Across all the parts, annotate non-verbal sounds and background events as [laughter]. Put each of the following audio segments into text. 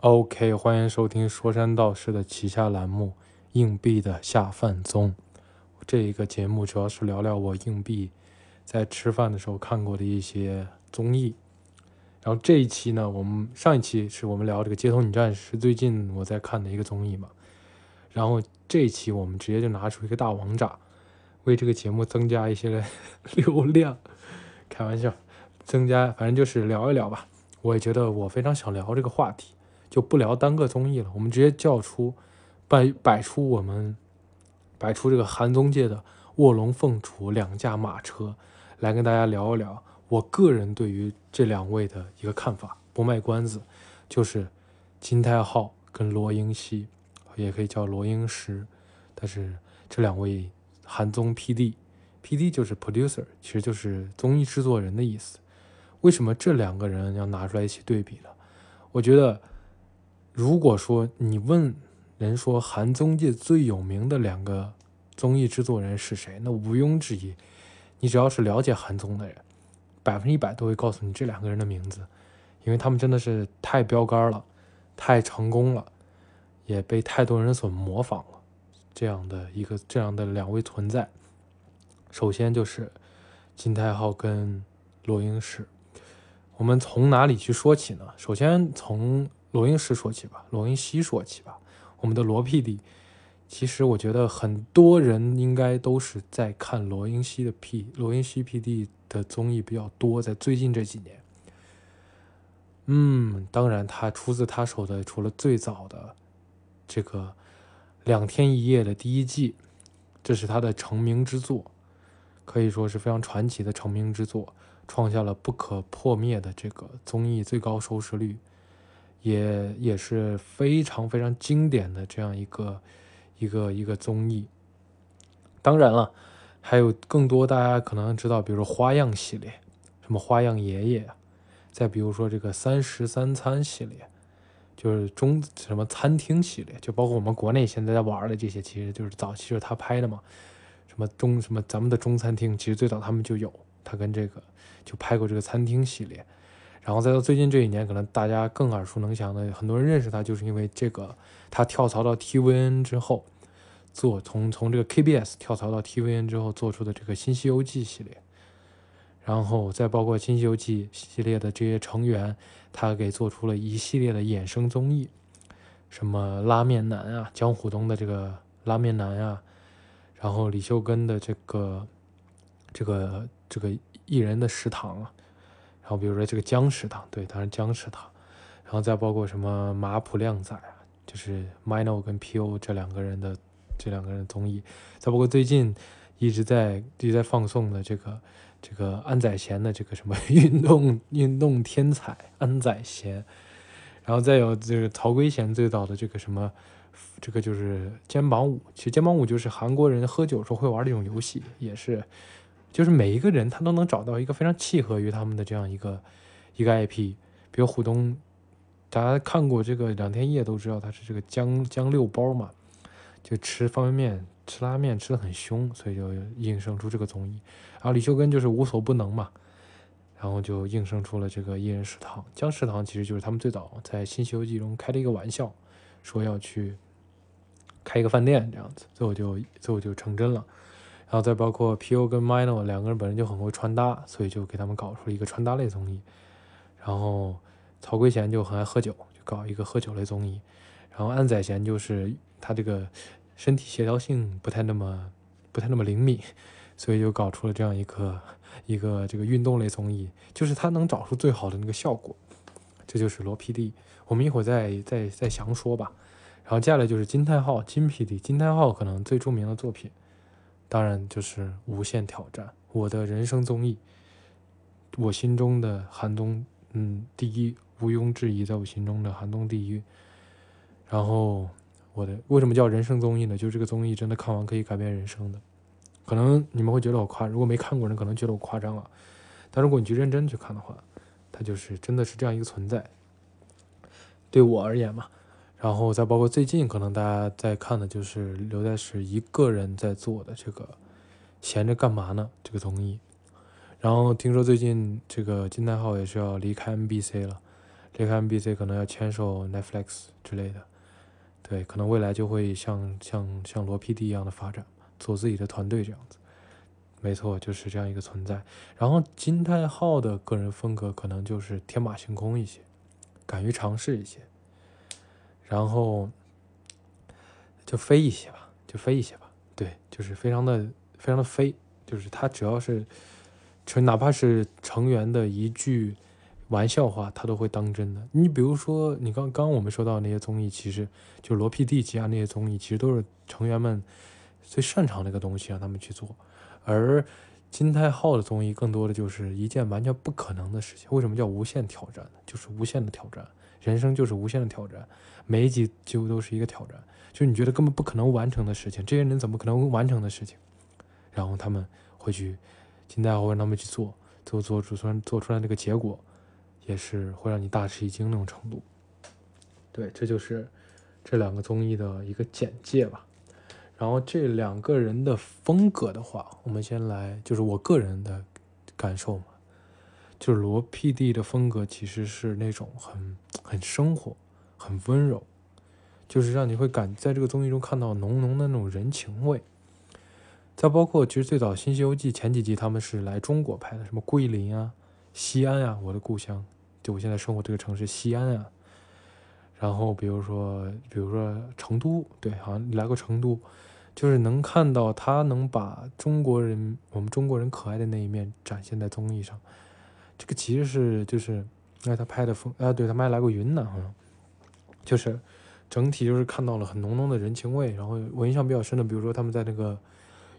OK，欢迎收听说山道士的旗下栏目《硬币的下饭综》。这一个节目主要是聊聊我硬币在吃饭的时候看过的一些综艺。然后这一期呢，我们上一期是我们聊这个《街头女战士》，最近我在看的一个综艺嘛。然后这一期我们直接就拿出一个大王炸，为这个节目增加一些 [laughs] 流量。开玩笑，增加反正就是聊一聊吧。我也觉得我非常想聊这个话题。就不聊单个综艺了，我们直接叫出摆摆出我们摆出这个韩综界的卧龙凤雏两驾马车，来跟大家聊一聊我个人对于这两位的一个看法。不卖关子，就是金泰浩跟罗英熙，也可以叫罗英石，但是这两位韩综 PD，PD 就是 producer，其实就是综艺制作人的意思。为什么这两个人要拿出来一起对比呢？我觉得。如果说你问人说韩综界最有名的两个综艺制作人是谁，那毋庸置疑，你只要是了解韩综的人，百分之一百都会告诉你这两个人的名字，因为他们真的是太标杆了，太成功了，也被太多人所模仿了。这样的一个这样的两位存在，首先就是金泰浩跟罗英石，我们从哪里去说起呢？首先从。罗英石说起吧，罗英熙说起吧。我们的罗 PD，其实我觉得很多人应该都是在看罗英熙的 P，罗英熙 PD 的综艺比较多，在最近这几年。嗯，当然他出自他手的，除了最早的这个《两天一夜》的第一季，这是他的成名之作，可以说是非常传奇的成名之作，创下了不可破灭的这个综艺最高收视率。也也是非常非常经典的这样一个一个一个综艺。当然了，还有更多大家可能知道，比如说花样系列，什么花样爷爷再比如说这个三十三餐系列，就是中什么餐厅系列，就包括我们国内现在在玩的这些，其实就是早期就是他拍的嘛。什么中什么咱们的中餐厅，其实最早他们就有，他跟这个就拍过这个餐厅系列。然后再到最近这一年，可能大家更耳熟能详的，很多人认识他，就是因为这个，他跳槽到 TVN 之后，做从从这个 KBS 跳槽到 TVN 之后做出的这个新西游记系列，然后再包括新西游记系列的这些成员，他给做出了一系列的衍生综艺，什么拉面男啊，江虎东的这个拉面男啊，然后李秀根的这个这个这个艺人的食堂啊。然后比如说这个姜食堂，对，当然姜食堂，然后再包括什么马普靓仔啊，就是 Mino 跟 PO 这两个人的这两个人综艺，再包括最近一直在一直在放送的这个这个安宰贤的这个什么 [laughs] 运动运动天才安宰贤，然后再有这个曹圭贤最早的这个什么这个就是肩膀舞，其实肩膀舞就是韩国人喝酒时候会玩的一种游戏，也是。就是每一个人他都能找到一个非常契合于他们的这样一个一个 IP，比如虎东，大家看过这个两天一夜都知道他是这个江江六包嘛，就吃方便面吃拉面吃的很凶，所以就应生出这个综艺。然后李秀根就是无所不能嘛，然后就应生出了这个一人食堂。江食堂其实就是他们最早在新西游记中开了一个玩笑，说要去开一个饭店这样子，最后就最后就成真了。然后再包括 P.O 跟 Mino 两个人本身就很会穿搭，所以就给他们搞出了一个穿搭类综艺。然后曹圭贤就很爱喝酒，就搞一个喝酒类综艺。然后安宰贤就是他这个身体协调性不太那么不太那么灵敏，所以就搞出了这样一个一个这个运动类综艺，就是他能找出最好的那个效果。这就是罗 P.D，我们一会儿再再再详说吧。然后接下来就是金泰浩金 P.D，金泰浩可能最著名的作品。当然就是《无限挑战》，我的人生综艺，我心中的韩东，嗯，第一，毋庸置疑，在我心中的韩东第一。然后我的为什么叫人生综艺呢？就是这个综艺真的看完可以改变人生的。可能你们会觉得我夸，如果没看过人可能觉得我夸张了，但如果你去认真去看的话，它就是真的是这样一个存在。对我而言嘛。然后再包括最近可能大家在看的就是刘在石一个人在做的这个闲着干嘛呢这个综艺，然后听说最近这个金泰浩也是要离开 NBC 了，离开 MBC 可能要签售 Netflix 之类的，对，可能未来就会像像像罗 PD 一样的发展，做自己的团队这样子。没错，就是这样一个存在。然后金泰浩的个人风格可能就是天马行空一些，敢于尝试一些，然后就飞一些吧，就飞一些吧。对，就是非常的非常的飞，就是他只要是成，哪怕是成员的一句玩笑话，他都会当真的。你比如说，你刚刚我们说到那些综艺，其实就罗 PD 旗下那些综艺，其实都是成员们最擅长的一个东西，让他们去做。而金泰浩的综艺更多的就是一件完全不可能的事情。为什么叫无限挑战呢？就是无限的挑战，人生就是无限的挑战，每一集几乎都是一个挑战，就是你觉得根本不可能完成的事情，这些人怎么可能完成的事情？然后他们会去，金泰浩让他们去做，做做出做做出来那个结果，也是会让你大吃一惊那种程度。对，这就是这两个综艺的一个简介吧。然后这两个人的风格的话，我们先来，就是我个人的感受嘛，就是罗 PD 的风格其实是那种很很生活、很温柔，就是让你会感在这个综艺中看到浓浓的那种人情味。再包括其实最早《新西游记》前几集他们是来中国拍的，什么桂林啊、西安啊，我的故乡，就我现在生活这个城市西安啊。然后比如说，比如说成都，对，好像来过成都。就是能看到他能把中国人，我们中国人可爱的那一面展现在综艺上，这个其实是就是，因为，他拍的风，啊，对他们还来过云南，好像，就是整体就是看到了很浓浓的人情味。然后我印象比较深的，比如说他们在那个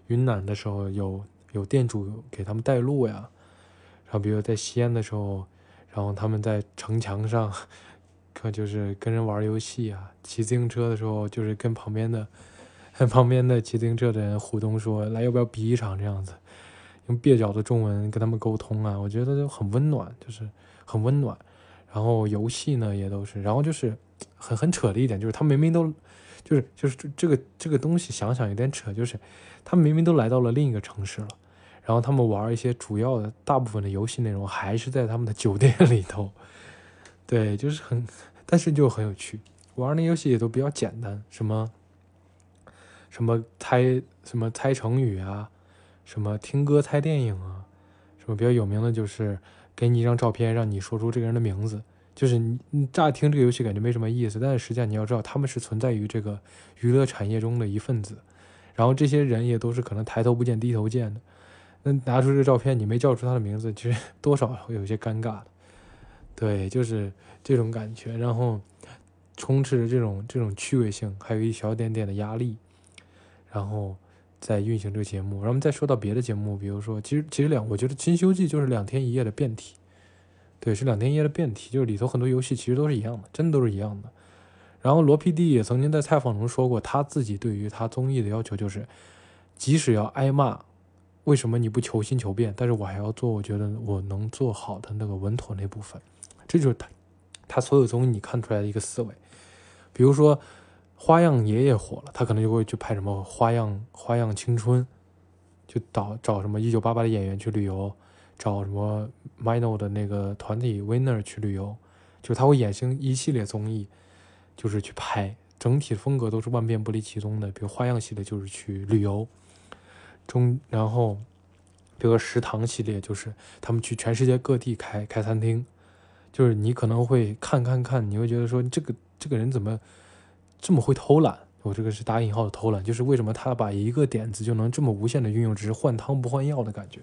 云南的时候，有有店主给他们带路呀，然后比如在西安的时候，然后他们在城墙上，可就是跟人玩游戏啊，骑自行车的时候，就是跟旁边的。[laughs] 旁边的骑自行车的人互动说：“来，要不要比一场？”这样子，用蹩脚的中文跟他们沟通啊，我觉得就很温暖，就是很温暖。然后游戏呢也都是，然后就是很很扯的一点，就是他明明都，就是就是这个这个东西想想有点扯，就是他们明明都来到了另一个城市了，然后他们玩一些主要的大部分的游戏内容还是在他们的酒店里头，对，就是很，但是就很有趣，玩那游戏也都比较简单，什么。什么猜什么猜成语啊，什么听歌猜电影啊，什么比较有名的，就是给你一张照片，让你说出这个人的名字。就是你乍听这个游戏感觉没什么意思，但是实际上你要知道，他们是存在于这个娱乐产业中的一份子。然后这些人也都是可能抬头不见低头见的。那拿出这个照片，你没叫出他的名字，其实多少会有些尴尬的。对，就是这种感觉。然后充斥着这种这种趣味性，还有一小点点的压力。然后在运行这个节目，然后我们再说到别的节目，比如说，其实其实两，我觉得《新修记》就是两天一夜的变体，对，是两天一夜的变体，就是里头很多游戏其实都是一样的，真的都是一样的。然后罗 PD 也曾经在采访中说过，他自己对于他综艺的要求就是，即使要挨骂，为什么你不求新求变？但是我还要做，我觉得我能做好的那个稳妥那部分，这就是他他所有综艺你看出来的一个思维，比如说。花样爷爷火了，他可能就会去拍什么花样花样青春，就导找什么一九八八的演员去旅游，找什么 Mino 的那个团体 Winner 去旅游，就他会衍生一系列综艺，就是去拍，整体风格都是万变不离其宗的。比如花样系列就是去旅游，中然后，比如说食堂系列就是他们去全世界各地开开餐厅，就是你可能会看看看，你会觉得说这个这个人怎么？这么会偷懒，我这个是打引号的偷懒，就是为什么他把一个点子就能这么无限的运用，只是换汤不换药的感觉，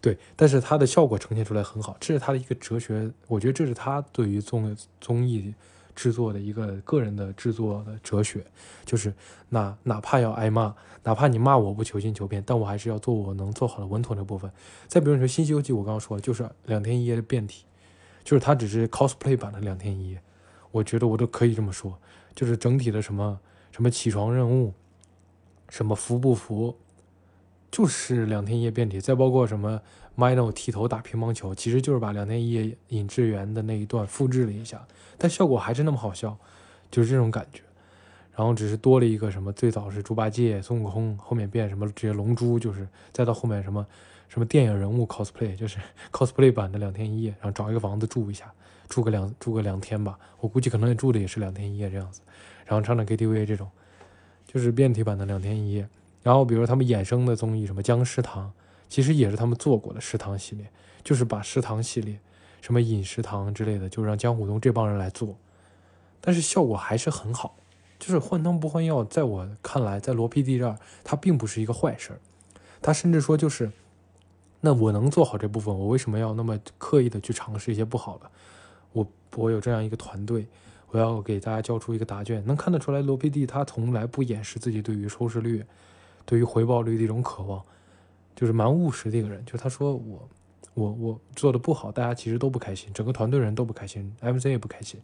对，但是他的效果呈现出来很好，这是他的一个哲学，我觉得这是他对于综综艺制作的一个个人的制作的哲学，就是那哪怕要挨骂，哪怕你骂我不求新求变，但我还是要做我能做好的稳妥的部分。再比如说《新西游记》，我刚刚说就是两天一夜的变体，就是它只是 cosplay 版的两天一夜，我觉得我都可以这么说。就是整体的什么什么起床任务，什么服不服，就是两天一夜变体。再包括什么 Mino 剃头打乒乓球，其实就是把两天一夜尹志源的那一段复制了一下，但效果还是那么好笑，就是这种感觉。然后只是多了一个什么，最早是猪八戒、孙悟空，后面变什么这些龙珠，就是再到后面什么什么电影人物 cosplay，就是 [laughs] cosplay 版的两天一夜，然后找一个房子住一下，住个两住个两天吧，我估计可能也住的也是两天一夜这样子，然后唱唱 KTV 这种，就是变体版的两天一夜。然后比如他们衍生的综艺什么僵尸堂，其实也是他们做过的食堂系列，就是把食堂系列，什么饮食堂之类的，就让江虎东这帮人来做，但是效果还是很好。就是换汤不换药，在我看来，在罗 PD 这儿，它并不是一个坏事儿。他甚至说，就是那我能做好这部分，我为什么要那么刻意的去尝试一些不好的？我我有这样一个团队，我要给大家交出一个答卷，能看得出来，罗 PD 他从来不掩饰自己对于收视率、对于回报率的一种渴望，就是蛮务实的一个人。就是他说我我我做的不好，大家其实都不开心，整个团队人都不开心，MC 也不开心。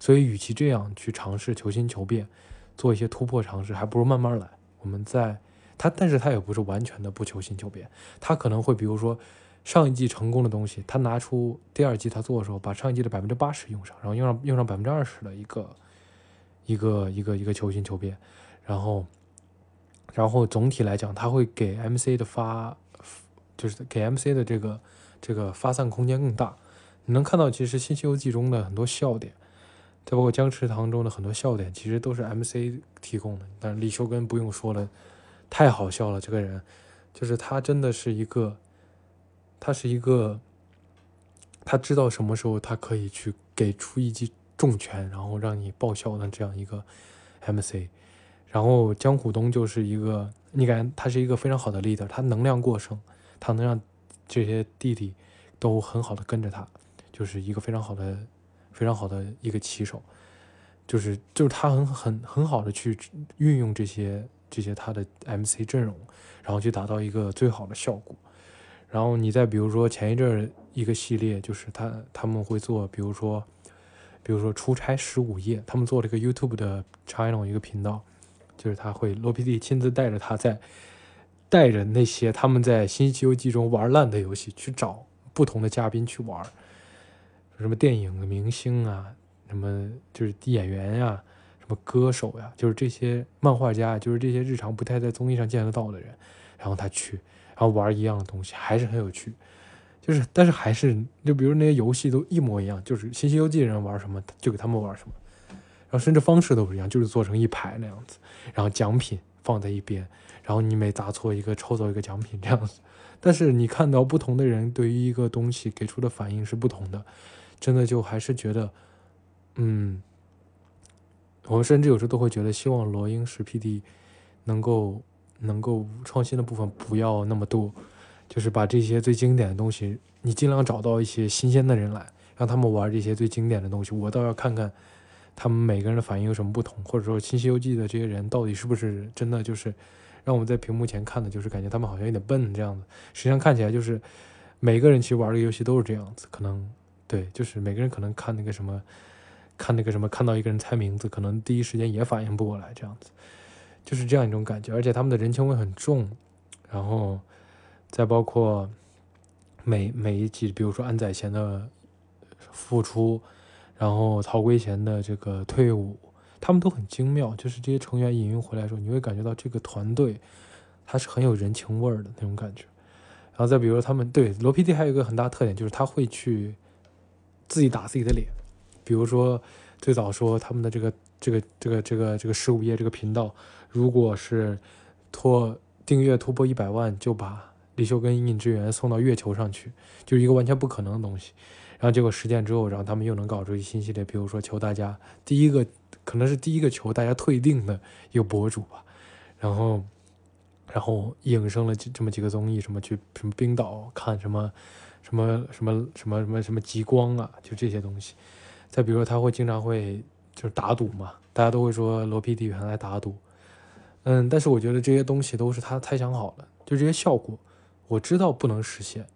所以，与其这样去尝试求新求变，做一些突破尝试，还不如慢慢来。我们在他，但是他也不是完全的不求新求变，他可能会比如说上一季成功的东西，他拿出第二季他做的时候，把上一季的百分之八十用上，然后用上用上百分之二十的一个一个一个一个球星球变，然后然后总体来讲，他会给 MC 的发，就是给 MC 的这个这个发散空间更大。你能看到，其实《新西游记》中的很多笑点。再包括僵尸堂中的很多笑点，其实都是 MC 提供的。但是李修根不用说了，太好笑了。这个人，就是他真的是一个，他是一个，他知道什么时候他可以去给出一记重拳，然后让你爆笑的这样一个 MC。然后江虎东就是一个，你感觉他是一个非常好的 leader，他能量过剩，他能让这些弟弟都很好的跟着他，就是一个非常好的。非常好的一个棋手，就是就是他很很很好的去运用这些这些他的 MC 阵容，然后去达到一个最好的效果。然后你再比如说前一阵一个系列，就是他他们会做，比如说比如说出差十五夜，他们做了一个 YouTube 的 channel 一个频道，就是他会罗 PD 亲自带着他在带着那些他们在新西游记中玩烂的游戏去找不同的嘉宾去玩。什么电影明星啊，什么就是演员呀，什么歌手呀，就是这些漫画家，就是这些日常不太在综艺上见得到的人，然后他去，然后玩一样的东西，还是很有趣。就是，但是还是，就比如那些游戏都一模一样，就是《新西游记》人玩什么，就给他们玩什么，然后甚至方式都不一样，就是做成一排那样子，然后奖品放在一边，然后你每答错一个，抽走一个奖品这样子。但是你看到不同的人对于一个东西给出的反应是不同的。真的就还是觉得，嗯，我们甚至有时候都会觉得，希望罗英石 PD 能够能够创新的部分不要那么多，就是把这些最经典的东西，你尽量找到一些新鲜的人来，让他们玩这些最经典的东西。我倒要看看他们每个人的反应有什么不同，或者说《新西游记》的这些人到底是不是真的就是让我们在屏幕前看的，就是感觉他们好像有点笨这样子。实际上看起来就是每个人其实玩这个游戏都是这样子，可能。对，就是每个人可能看那个什么，看那个什么，看到一个人猜名字，可能第一时间也反应不过来，这样子，就是这样一种感觉。而且他们的人情味很重，然后再包括每每一集，比如说安宰贤的复出，然后曹圭贤的这个退伍，他们都很精妙。就是这些成员引用回来的时候，你会感觉到这个团队他是很有人情味儿的那种感觉。然后再比如说他们对罗 PD 还有一个很大特点，就是他会去。自己打自己的脸，比如说最早说他们的这个这个这个这个这个十五页这个频道，如果是突订阅突破一百万，就把李秀根隐隐之源送到月球上去，就是一个完全不可能的东西。然后结果实践之后，然后他们又能搞出一新系列，比如说求大家第一个可能是第一个求大家退订的一个博主吧，然后然后引生了这么几个综艺，什么去什么冰岛看什么。什么什么什么什么什么极光啊，就这些东西。再比如说，他会经常会就是打赌嘛，大家都会说罗 PD 原来打赌。嗯，但是我觉得这些东西都是他猜想好的，就这些效果，我知道不能实现。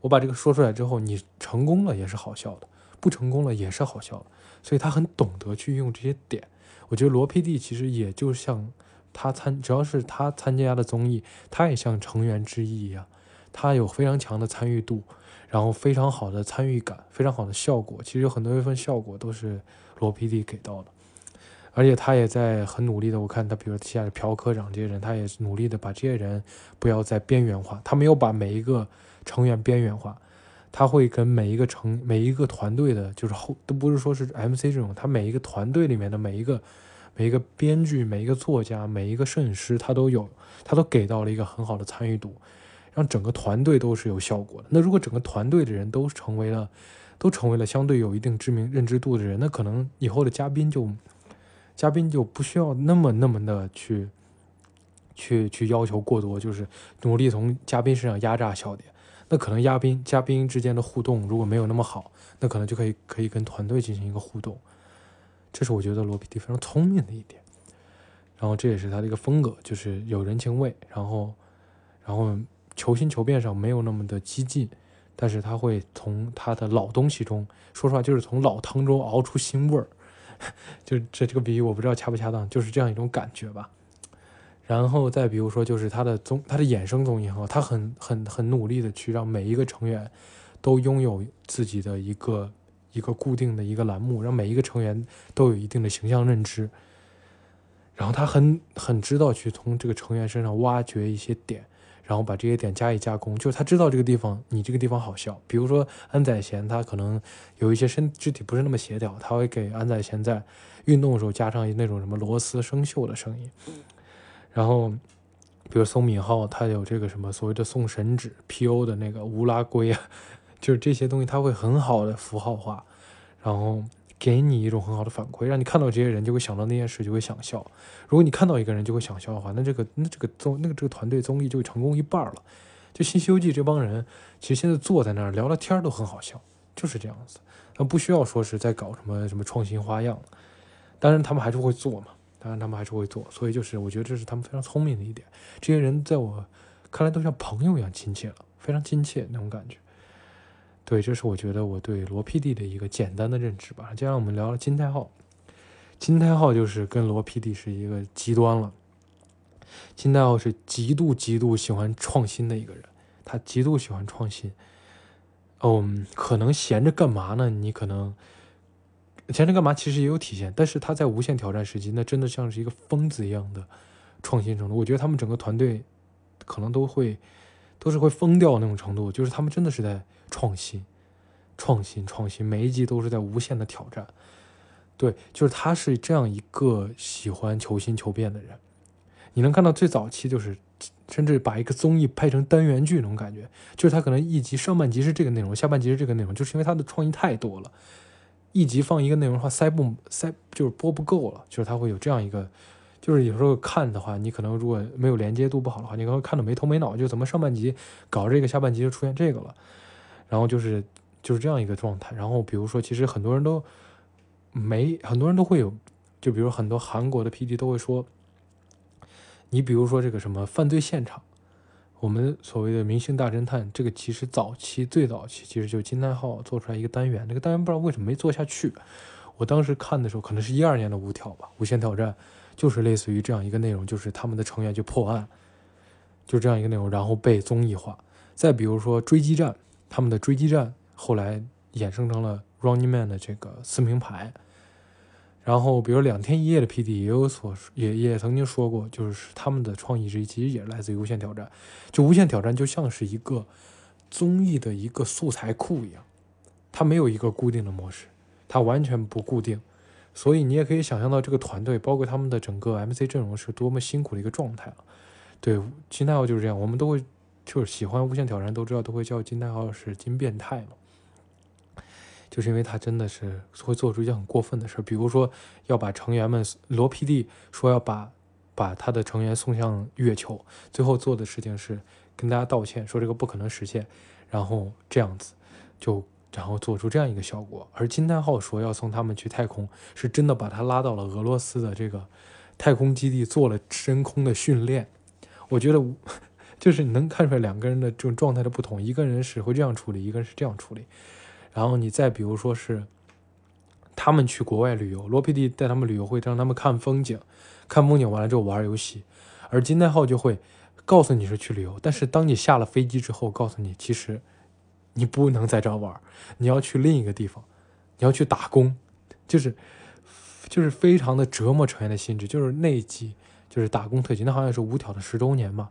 我把这个说出来之后，你成功了也是好笑的，不成功了也是好笑的。所以他很懂得去用这些点。我觉得罗 PD 其实也就像他参，只要是他参加的综艺，他也像成员之一一样，他有非常强的参与度。然后非常好的参与感，非常好的效果，其实有很多一份效果都是罗 PD 给到的。而且他也在很努力的，我看他，比如下的朴科长这些人，他也是努力的把这些人不要再边缘化，他没有把每一个成员边缘化，他会跟每一个成每一个团队的，就是后都不是说是 MC 这种，他每一个团队里面的每一个每一个编剧、每一个作家、每一个摄影师，他都有，他都给到了一个很好的参与度，让整个团队都是有效果的。那如果整个团队的人都成为了，都成为了相对有一定知名认知度的人，那可能以后的嘉宾就。嘉宾就不需要那么那么的去，去去要求过多，就是努力从嘉宾身上压榨笑点。那可能嘉宾嘉宾之间的互动如果没有那么好，那可能就可以可以跟团队进行一个互动。这是我觉得罗 PD 非常聪明的一点。然后这也是他的一个风格，就是有人情味，然后然后求新求变上没有那么的激进，但是他会从他的老东西中，说实话就是从老汤中熬出新味儿。[laughs] 就这这个比喻我不知道恰不恰当，就是这样一种感觉吧。然后再比如说，就是他的综他的衍生综艺哈，他很很很努力的去让每一个成员都拥有自己的一个一个固定的一个栏目，让每一个成员都有一定的形象认知。然后他很很知道去从这个成员身上挖掘一些点。然后把这些点加以加工，就是他知道这个地方，你这个地方好笑。比如说安宰贤，他可能有一些身肢体不是那么协调，他会给安宰贤在运动的时候加上那种什么螺丝生锈的声音。然后，比如宋敏浩，他有这个什么所谓的送神指 P.O 的那个乌拉圭啊，[laughs] 就是这些东西他会很好的符号化，然后。给你一种很好的反馈，让你看到这些人就会想到那件事，就会想笑。如果你看到一个人就会想笑的话，那这个那这个综那个这个团队综艺就成功一半了。就《新西游记》这帮人，其实现在坐在那儿聊聊天都很好笑，就是这样子。那不需要说是在搞什么什么创新花样，当然他们还是会做嘛，当然他们还是会做。所以就是我觉得这是他们非常聪明的一点。这些人在我看来都像朋友一样亲切了，非常亲切那种感觉。对，这是我觉得我对罗 PD 的一个简单的认知吧。接下来我们聊聊金太浩，金太浩就是跟罗 PD 是一个极端了。金太浩是极度极度喜欢创新的一个人，他极度喜欢创新。嗯，可能闲着干嘛呢？你可能闲着干嘛？其实也有体现，但是他在无限挑战时期，那真的像是一个疯子一样的创新程度。我觉得他们整个团队可能都会都是会疯掉那种程度，就是他们真的是在。创新，创新，创新，每一集都是在无限的挑战。对，就是他是这样一个喜欢求新求变的人。你能看到最早期就是，甚至把一个综艺拍成单元剧那种感觉，就是他可能一集上半集是这个内容，下半集是这个内容，就是因为他的创意太多了。一集放一个内容的话，塞不塞就是播不够了，就是他会有这样一个，就是有时候看的话，你可能如果没有连接度不好的话，你可能看的没头没脑，就怎么上半集搞这个，下半集就出现这个了。然后就是就是这样一个状态。然后比如说，其实很多人都没，很多人都会有，就比如很多韩国的 PD 都会说，你比如说这个什么犯罪现场，我们所谓的明星大侦探，这个其实早期最早期其实就是金泰浩做出来一个单元，那个单元不知道为什么没做下去。我当时看的时候，可能是一二年的无挑吧，无限挑战就是类似于这样一个内容，就是他们的成员去破案，就这样一个内容，然后被综艺化。再比如说追击战。他们的追击战后来衍生成了 Running Man 的这个撕名牌，然后比如两天一夜的 PD 也有所也也曾经说过，就是他们的创意之一其实也来自于无限挑战，就无限挑战就像是一个综艺的一个素材库一样，它没有一个固定的模式，它完全不固定，所以你也可以想象到这个团队包括他们的整个 MC 阵容是多么辛苦的一个状态对，金泰浩就是这样，我们都会。就是喜欢无限挑战，都知道都会叫金泰浩是金变态嘛，就是因为他真的是会做出一件很过分的事比如说要把成员们罗 PD 说要把把他的成员送向月球，最后做的事情是跟大家道歉，说这个不可能实现，然后这样子就然后做出这样一个效果。而金泰浩说要送他们去太空，是真的把他拉到了俄罗斯的这个太空基地做了真空的训练，我觉得。就是你能看出来两个人的这种状态的不同，一个人是会这样处理，一个人是这样处理。然后你再比如说是他们去国外旅游，罗 PD 带他们旅游会让他们看风景，看风景完了之后玩游戏，而金泰浩就会告诉你是去旅游，但是当你下了飞机之后，告诉你其实你不能在这玩，你要去另一个地方，你要去打工，就是。就是非常的折磨成员的心智。就是那一集，就是打工特辑，那好像是五挑的十周年嘛。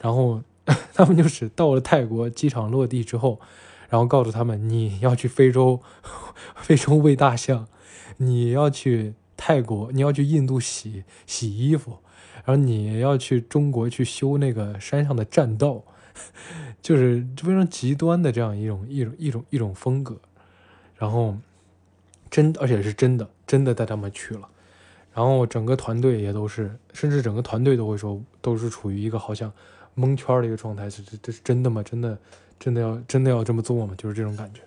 然后 [laughs] 他们就是到了泰国机场落地之后，然后告诉他们你要去非洲，非洲喂大象，你要去泰国，你要去印度洗洗衣服，然后你要去中国去修那个山上的栈道，[laughs] 就是非常极端的这样一种一种一种一种风格。然后真而且是真的真的带他们去了，然后整个团队也都是，甚至整个团队都会说都是处于一个好像。蒙圈的一个状态，是这这是真的吗？真的，真的要真的要这么做吗？就是这种感觉。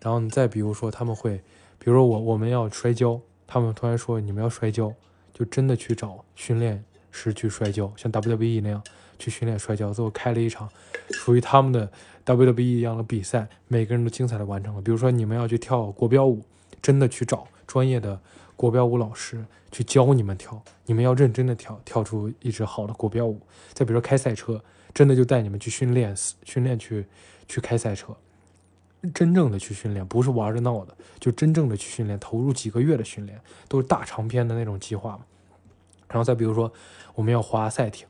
然后你再比如说，他们会，比如说我我们要摔跤，他们突然说你们要摔跤，就真的去找训练师去摔跤，像 WWE 那样去训练摔跤。最后开了一场属于他们的 WWE 一样的比赛，每个人都精彩的完成了。比如说你们要去跳国标舞，真的去找专业的。国标舞老师去教你们跳，你们要认真的跳，跳出一支好的国标舞。再比如说开赛车，真的就带你们去训练，训练去去开赛车，真正的去训练，不是玩着闹的，就真正的去训练，投入几个月的训练，都是大长篇的那种计划嘛。然后再比如说我们要滑赛艇，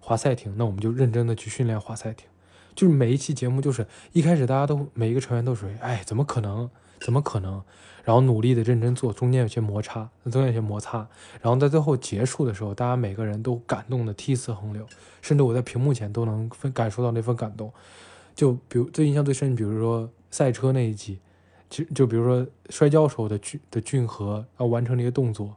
滑赛艇，那我们就认真的去训练滑赛艇。就是每一期节目，就是一开始大家都每一个成员都属于，哎，怎么可能？怎么可能？然后努力的认真做，中间有些摩擦，中间有些摩擦，然后在最后结束的时候，大家每个人都感动的涕泗横流，甚至我在屏幕前都能分感受到那份感动。就比如最印象最深，比如说赛车那一集，就就比如说摔跤时候的俊的俊和要完成那些动作，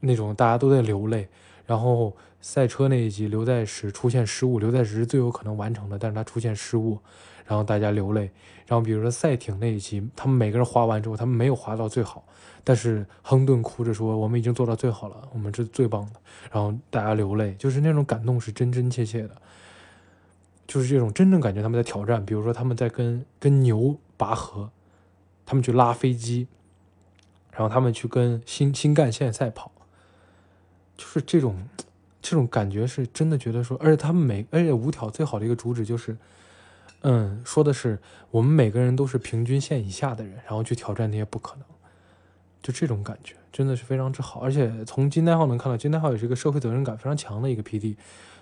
那种大家都在流泪。然后赛车那一集，刘在石出现失误，刘在石是最有可能完成的，但是他出现失误。然后大家流泪，然后比如说赛艇那一期，他们每个人划完之后，他们没有划到最好，但是亨顿哭着说：“我们已经做到最好了，我们是最棒的。”然后大家流泪，就是那种感动是真真切切的，就是这种真正感觉他们在挑战。比如说他们在跟跟牛拔河，他们去拉飞机，然后他们去跟新新干线赛跑，就是这种这种感觉是真的觉得说，而且他们每而且五条最好的一个主旨就是。嗯，说的是我们每个人都是平均线以下的人，然后去挑战那些不可能，就这种感觉真的是非常之好。而且从金代号能看到，金代号也是一个社会责任感非常强的一个 PD。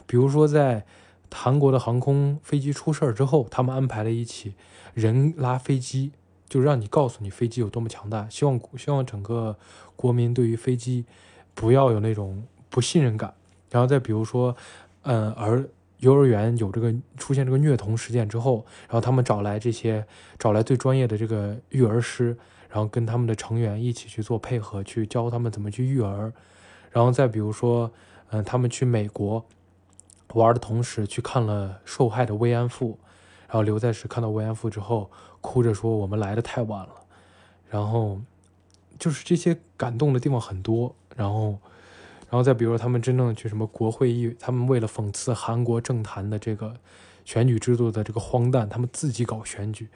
比如说在韩国的航空飞机出事儿之后，他们安排了一起人拉飞机，就让你告诉你飞机有多么强大，希望希望整个国民对于飞机不要有那种不信任感。然后再比如说，嗯，而。幼儿园有这个出现这个虐童事件之后，然后他们找来这些找来最专业的这个育儿师，然后跟他们的成员一起去做配合，去教他们怎么去育儿。然后再比如说，嗯，他们去美国玩的同时去看了受害的慰安妇，然后刘在石看到慰安妇之后，哭着说：“我们来的太晚了。”然后就是这些感动的地方很多，然后。然后再比如说，他们真正的去什么国会议，他们为了讽刺韩国政坛的这个选举制度的这个荒诞，他们自己搞选举，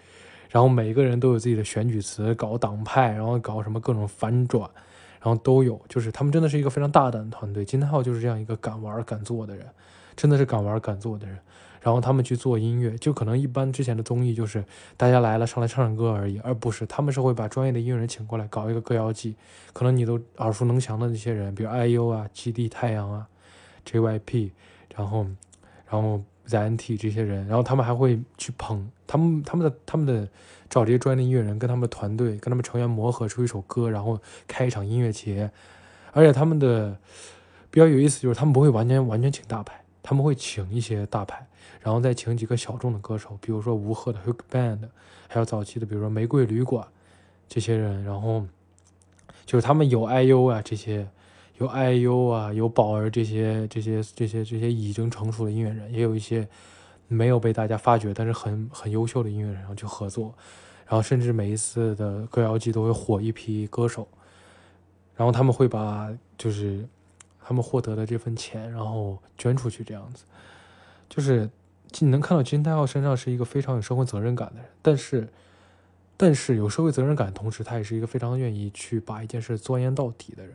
然后每个人都有自己的选举词，搞党派，然后搞什么各种反转，然后都有，就是他们真的是一个非常大胆的团队。金泰浩就是这样一个敢玩敢做的人，真的是敢玩敢做的人。然后他们去做音乐，就可能一般之前的综艺就是大家来了上来唱唱歌而已，而不是他们是会把专业的音乐人请过来搞一个歌谣季，可能你都耳熟能详的那些人，比如 IU 啊、基地太阳啊、JYP，然后然后 ZNT 这些人，然后他们还会去捧他们他们的他们的找这些专业的音乐人跟他们的团队跟他们成员磨合出一首歌，然后开一场音乐节，而且他们的比较有意思就是他们不会完全完全请大牌，他们会请一些大牌。然后再请几个小众的歌手，比如说吴赫的 Hook Band，还有早期的，比如说玫瑰旅馆这些人。然后就是他们有 IU 啊这些，有 IU 啊，有宝儿这些这些这些这些已经成熟的音乐人，也有一些没有被大家发掘但是很很优秀的音乐人，然后去合作。然后甚至每一次的歌谣季都会火一批歌手，然后他们会把就是他们获得的这份钱，然后捐出去这样子，就是。你能看到金泰浩身上是一个非常有社会责任感的人，但是，但是有社会责任感，同时他也是一个非常愿意去把一件事钻研到底的人。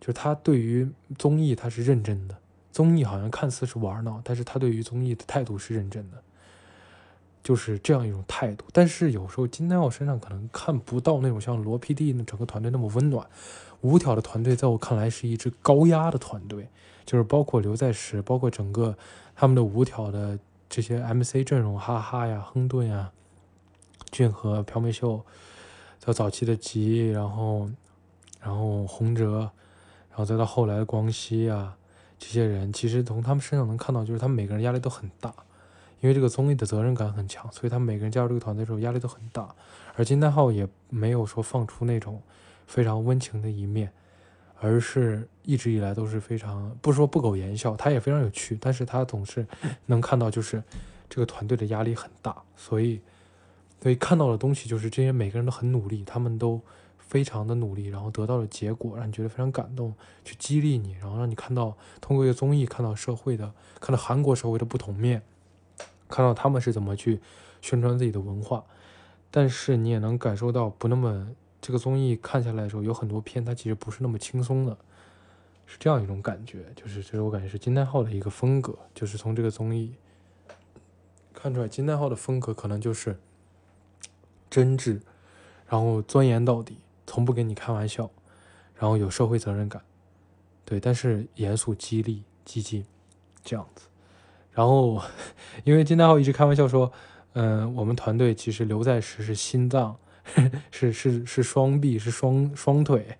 就是他对于综艺他是认真的，综艺好像看似是玩闹，但是他对于综艺的态度是认真的，就是这样一种态度。但是有时候金泰浩身上可能看不到那种像罗 PD 那整个团队那么温暖。五条的团队在我看来是一支高压的团队，就是包括刘在石，包括整个他们的五条的这些 MC 阵容，哈哈呀、亨顿呀、俊和、朴美秀，到早期的吉，然后然后洪哲，然后再到后来的光熙啊，这些人其实从他们身上能看到，就是他们每个人压力都很大。因为这个综艺的责任感很强，所以他们每个人加入这个团队的时候压力都很大。而金泰浩也没有说放出那种非常温情的一面，而是一直以来都是非常不说不苟言笑，他也非常有趣，但是他总是能看到就是这个团队的压力很大，所以所以看到的东西就是这些每个人都很努力，他们都非常的努力，然后得到了结果，让你觉得非常感动，去激励你，然后让你看到通过一个综艺看到社会的，看到韩国社会的不同面。看到他们是怎么去宣传自己的文化，但是你也能感受到不那么这个综艺看下来的时候，有很多片它其实不是那么轻松的，是这样一种感觉。就是这是我感觉是金泰浩的一个风格，就是从这个综艺看出来，金泰浩的风格可能就是真挚，然后钻研到底，从不跟你开玩笑，然后有社会责任感，对，但是严肃、激励、积极这样子。然后，[laughs] 因为金泰浩一直开玩笑说，嗯，我们团队其实刘在石是心脏，[laughs] 是是是双臂，是双双腿，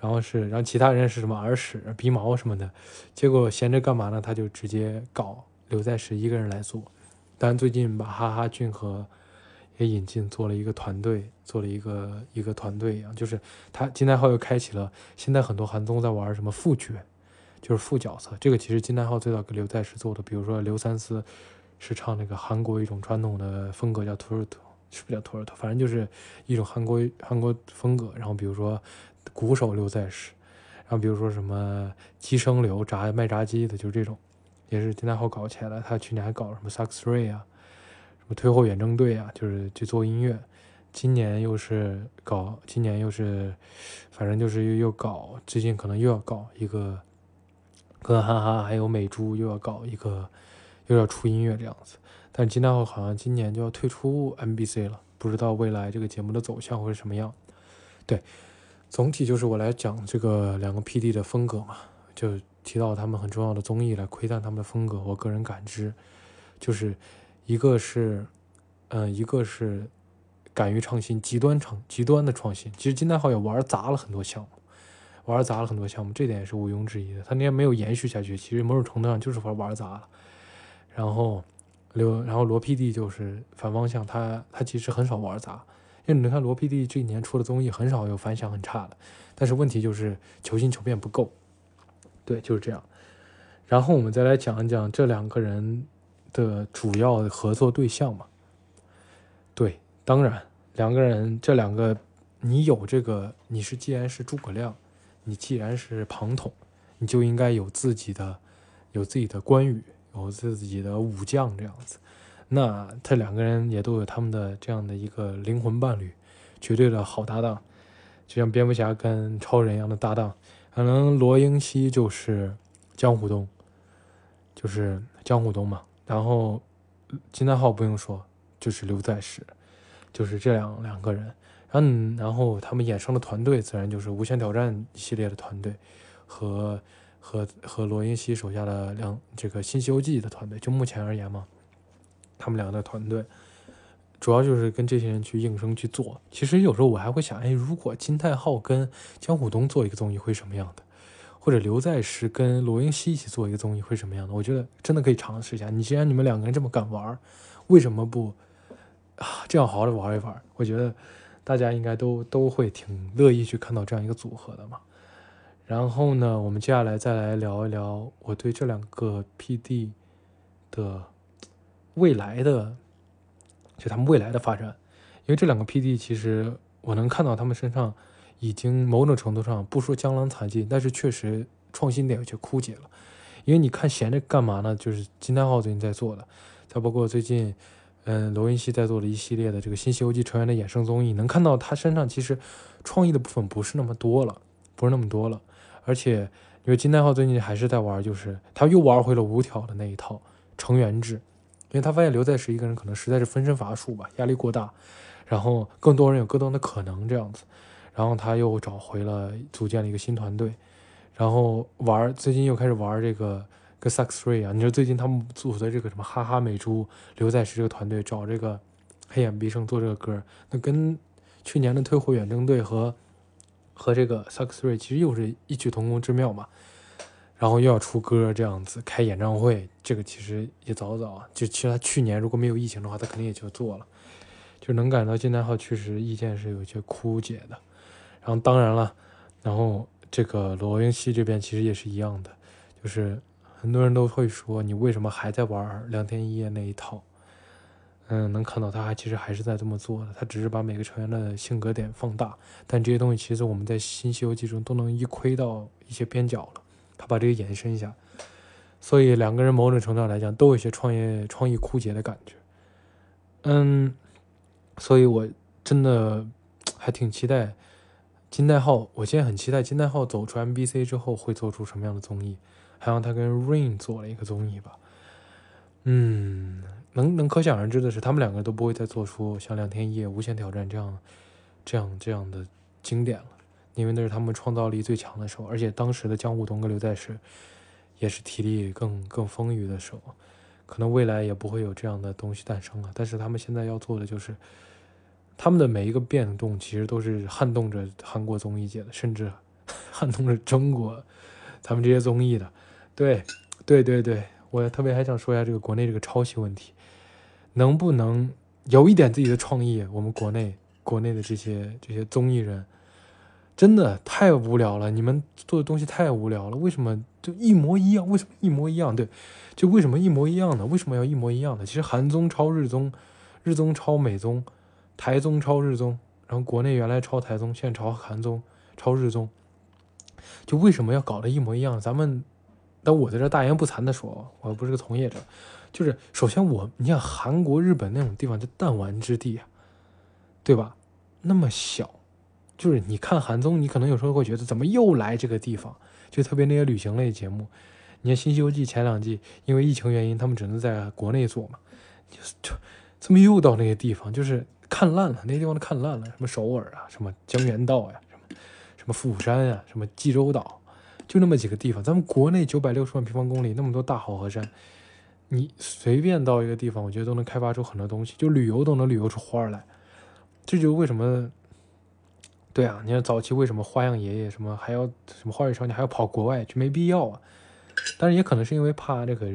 然后是，然后其他人是什么耳屎、鼻毛什么的。结果闲着干嘛呢？他就直接搞刘在石一个人来做。当然，最近把哈哈俊和也引进，做了一个团队，做了一个一个团队一样，就是他金泰浩又开启了现在很多韩综在玩什么副角。就是副角色，这个其实金泰浩最早给刘在石做的，比如说刘三思是唱那个韩国一种传统的风格叫托尔托，是不是叫托尔托？反正就是一种韩国韩国风格。然后比如说鼓手刘在石，然后比如说什么鸡生刘炸卖炸鸡的，就是这种，也是金泰浩搞起来的。他去年还搞什么萨克斯瑞啊，什么退后远征队啊，就是去做音乐。今年又是搞，今年又是，反正就是又又搞，最近可能又要搞一个。跟哈哈还有美珠又要搞一个，又要出音乐这样子，但金泰浩好像今年就要退出 MBC 了，不知道未来这个节目的走向会是什么样。对，总体就是我来讲这个两个 PD 的风格嘛，就提到他们很重要的综艺来窥探他们的风格。我个人感知，就是一个是，嗯，一个是敢于创新，极端创极端的创新。其实金泰浩也玩砸了很多项目。玩砸了很多项目，这点也是毋庸置疑的。他那天没有延续下去，其实某种程度上就是玩玩砸了。然后刘，然后罗 PD 就是反方向，他他其实很少玩砸，因为你看罗 PD 这一年出的综艺很少有反响很差的。但是问题就是求新求变不够，对，就是这样。然后我们再来讲一讲这两个人的主要合作对象嘛。对，当然两个人这两个，你有这个，你是既然是诸葛亮。你既然是庞统，你就应该有自己的，有自己的关羽，有自己的武将这样子。那这两个人也都有他们的这样的一个灵魂伴侣，绝对的好搭档，就像蝙蝠侠跟超人一样的搭档。可能罗英熙就是江湖东，就是江湖东嘛。然后金泰浩不用说，就是刘在石，就是这两两个人。嗯，然后他们衍生的团队自然就是《无限挑战》系列的团队，和和和罗英熙手下的两这个《新西游记》的团队。就目前而言嘛，他们两个的团队主要就是跟这些人去应声去做。其实有时候我还会想，哎，如果金泰浩跟江虎东做一个综艺会什么样的？或者刘在石跟罗英熙一起做一个综艺会什么样的？我觉得真的可以尝试一下。你既然你们两个人这么敢玩，为什么不啊这样好好的玩一玩？我觉得。大家应该都都会挺乐意去看到这样一个组合的嘛。然后呢，我们接下来再来聊一聊我对这两个 PD 的未来的，就他们未来的发展。因为这两个 PD 其实我能看到他们身上已经某种程度上不说江郎才尽，但是确实创新点有些枯竭了。因为你看闲着干嘛呢？就是金泰浩最近在做的，再包括最近。嗯，罗云熙在做的一系列的这个《新西游记》成员的衍生综艺，能看到他身上其实创意的部分不是那么多了，不是那么多了。而且，因为金泰浩最近还是在玩，就是他又玩回了五条的那一套成员制，因为他发现刘在石一个人可能实在是分身乏术吧，压力过大，然后更多人有更多的可能这样子。然后他又找回了，组建了一个新团队，然后玩最近又开始玩这个跟萨克斯瑞啊，你说最近他们组的这个什么哈哈美珠刘在石这个团队找这个黑眼毕生做这个歌，那跟去年的退火远征队和和这个萨克斯瑞其实又是异曲同工之妙嘛。然后又要出歌这样子开演唱会，这个其实也早早，就其实他去年如果没有疫情的话，他肯定也就做了，就能感到金代浩确实意见是有些枯竭的。然后当然了，然后这个罗云熙这边其实也是一样的，就是很多人都会说你为什么还在玩两天一夜那一套？嗯，能看到他其实还是在这么做的，他只是把每个成员的性格点放大，但这些东西其实我们在新西游记中都能一窥到一些边角了。他把这个延伸一下，所以两个人某种程度上来讲都有些创业创意枯竭的感觉。嗯，所以我真的 [tsk] 还挺期待金代浩。我现在很期待金代浩走出 MBC 之后会做出什么样的综艺，还让他跟 Rain 做了一个综艺吧。嗯，能能可想而知的是，他们两个都不会再做出像两天一夜、无限挑战这样这样这样的经典了。因为那是他们创造力最强的时候，而且当时的江户东跟刘在石也是体力更更丰腴的时候，可能未来也不会有这样的东西诞生了。但是他们现在要做的就是，他们的每一个变动其实都是撼动着韩国综艺界的，甚至 [laughs] 撼动着中国咱们这些综艺的。对，对对对，我特别还想说一下这个国内这个抄袭问题，能不能有一点自己的创意？我们国内国内的这些这些综艺人。真的太无聊了，你们做的东西太无聊了。为什么就一模一样？为什么一模一样？对，就为什么一模一样呢？为什么要一模一样的？其实韩综抄日综，日综抄美综，台综抄日综，然后国内原来抄台综，现在抄韩综，抄日综，就为什么要搞得一模一样？咱们，但我在这大言不惭的说，我又不是个从业者，就是首先我，你像韩国、日本那种地方，就弹丸之地啊，对吧？那么小。就是你看韩综，你可能有时候会觉得怎么又来这个地方？就特别那些旅行类节目，你看《新西游记》前两季，因为疫情原因，他们只能在国内做嘛，就就怎么又到那些地方？就是看烂了，那些地方都看烂了，什么首尔啊，什么江原道呀，什么什么釜山呀，什么济州岛，就那么几个地方。咱们国内九百六十万平方公里，那么多大好河山，你随便到一个地方，我觉得都能开发出很多东西，就旅游都能旅游出花儿来。这就是为什么。对啊，你看早期为什么花样爷爷什么还要什么花儿少年还要跑国外，就没必要啊。但是也可能是因为怕这个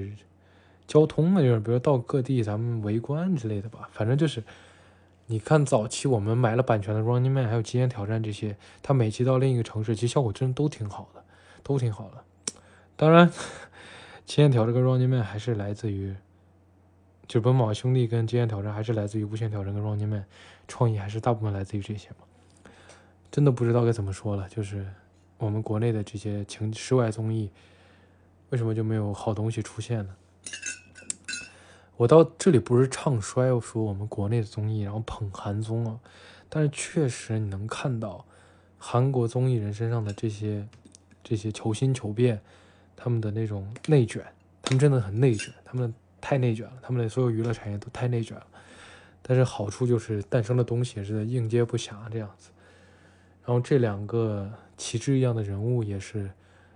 交通啊，就是比如到各地咱们围观之类的吧。反正就是，你看早期我们买了版权的《Running Man》还有《极限挑战》这些，它每期到另一个城市，其实效果真的都挺好的，都挺好的。当然，《极限挑战》跟《Running Man》还是来自于，就奔跑兄弟跟《极限挑战》还是来自于《无限挑战》跟《Running Man》，创意还是大部分来自于这些嘛。真的不知道该怎么说了，就是我们国内的这些情室外综艺，为什么就没有好东西出现呢？我到这里不是唱衰说我们国内的综艺，然后捧韩综啊，但是确实你能看到韩国综艺人身上的这些这些求新求变，他们的那种内卷，他们真的很内卷，他们太内卷了，他们的所有娱乐产业都太内卷了。但是好处就是诞生的东西也是应接不暇这样子。然后这两个旗帜一样的人物也是，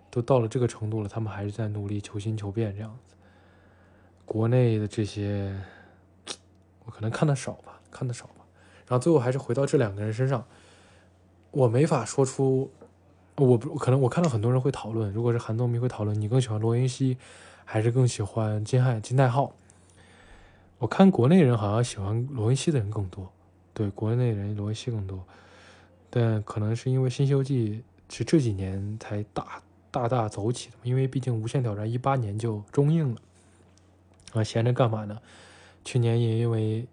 都到了这个程度了，他们还是在努力求新求变这样子。国内的这些，我可能看的少吧，看的少吧。然后最后还是回到这两个人身上，我没法说出，我不可能我看到很多人会讨论，如果是韩综迷会讨论，你更喜欢罗云熙，还是更喜欢金瀚金泰浩？我看国内人好像喜欢罗云熙的人更多，对，国内人罗云熙更多。但可能是因为《新西游记》是这几年才大大大走起的，因为毕竟《无限挑战》一八年就中映了，啊，闲着干嘛呢？去年也因为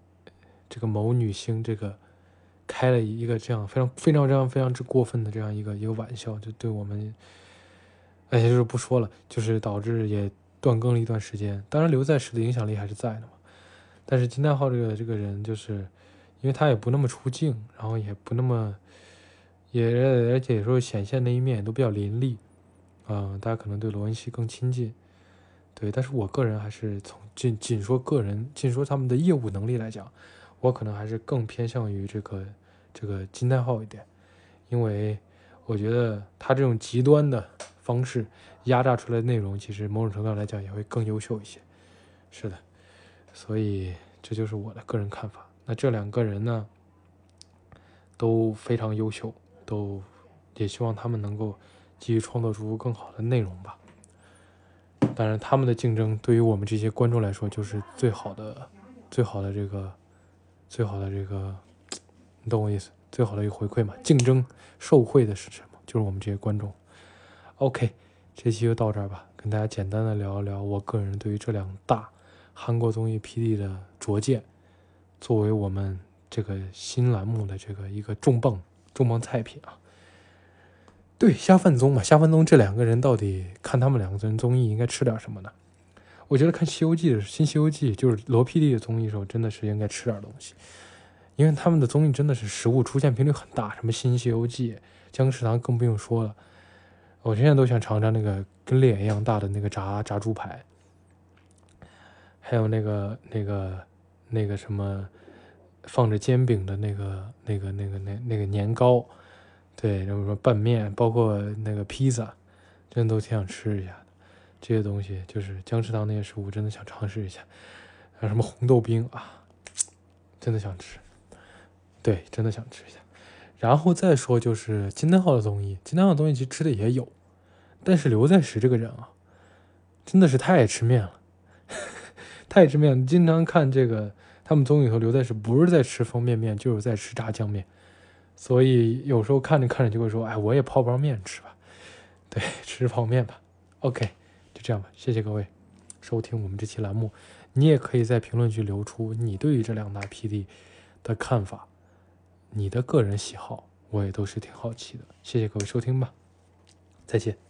这个某女星这个开了一个这样非常非常非常非常之过分的这样一个一个玩笑，就对我们，哎，就是不说了，就是导致也断更了一段时间。当然，刘在石的影响力还是在的嘛。但是金泰浩这个这个人，就是因为他也不那么出镜，然后也不那么。也而且有时候显现那一面都比较凌厉，啊，大家可能对罗文熙更亲近，对，但是我个人还是从仅仅说个人，仅说他们的业务能力来讲，我可能还是更偏向于这个这个金泰浩一点，因为我觉得他这种极端的方式压榨出来的内容，其实某种程度上来讲也会更优秀一些。是的，所以这就是我的个人看法。那这两个人呢，都非常优秀，都也希望他们能够继续创作出更好的内容吧。当然，他们的竞争对于我们这些观众来说，就是最好的、最好的这个、最好的这个，[tsk] 你懂我意思？最好的一个回馈嘛。竞争受贿的是什么？就是我们这些观众。OK，这期就到这儿吧，跟大家简单的聊一聊我个人对于这两大韩国综艺 PD 的拙见，作为我们这个新栏目的这个一个重磅重磅菜品啊。对，下饭综嘛，下饭综这两个人到底看他们两个人综艺应该吃点什么呢？我觉得看《西游记》的新《西游记》，就是罗 PD 的综艺的时候，真的是应该吃点东西，因为他们的综艺真的是食物出现频率很大，什么《新西游记》、《僵尸堂》更不用说了。我现在都想尝尝那个跟脸一样大的那个炸炸猪排，还有那个那个那个什么放着煎饼的那个那个那个那那个年糕。对，然后说拌面，包括那个披萨，真的都挺想吃一下。这些东西就是姜食堂那些食物，真的想尝试一下。还有什么红豆冰啊，真的想吃。对，真的想吃一下。然后再说就是金丹浩的综艺，金丹浩的综艺其实吃的也有，但是刘在石这个人啊，真的是太爱吃面了，[laughs] 太爱吃面了。经常看这个他们综艺头，刘在石不是在吃方便面，就是在吃炸酱面。所以有时候看着看着就会说，哎，我也泡包面吃吧，对，吃泡面吧。OK，就这样吧。谢谢各位收听我们这期栏目。你也可以在评论区留出你对于这两大 PD 的看法，你的个人喜好，我也都是挺好奇的。谢谢各位收听吧，再见。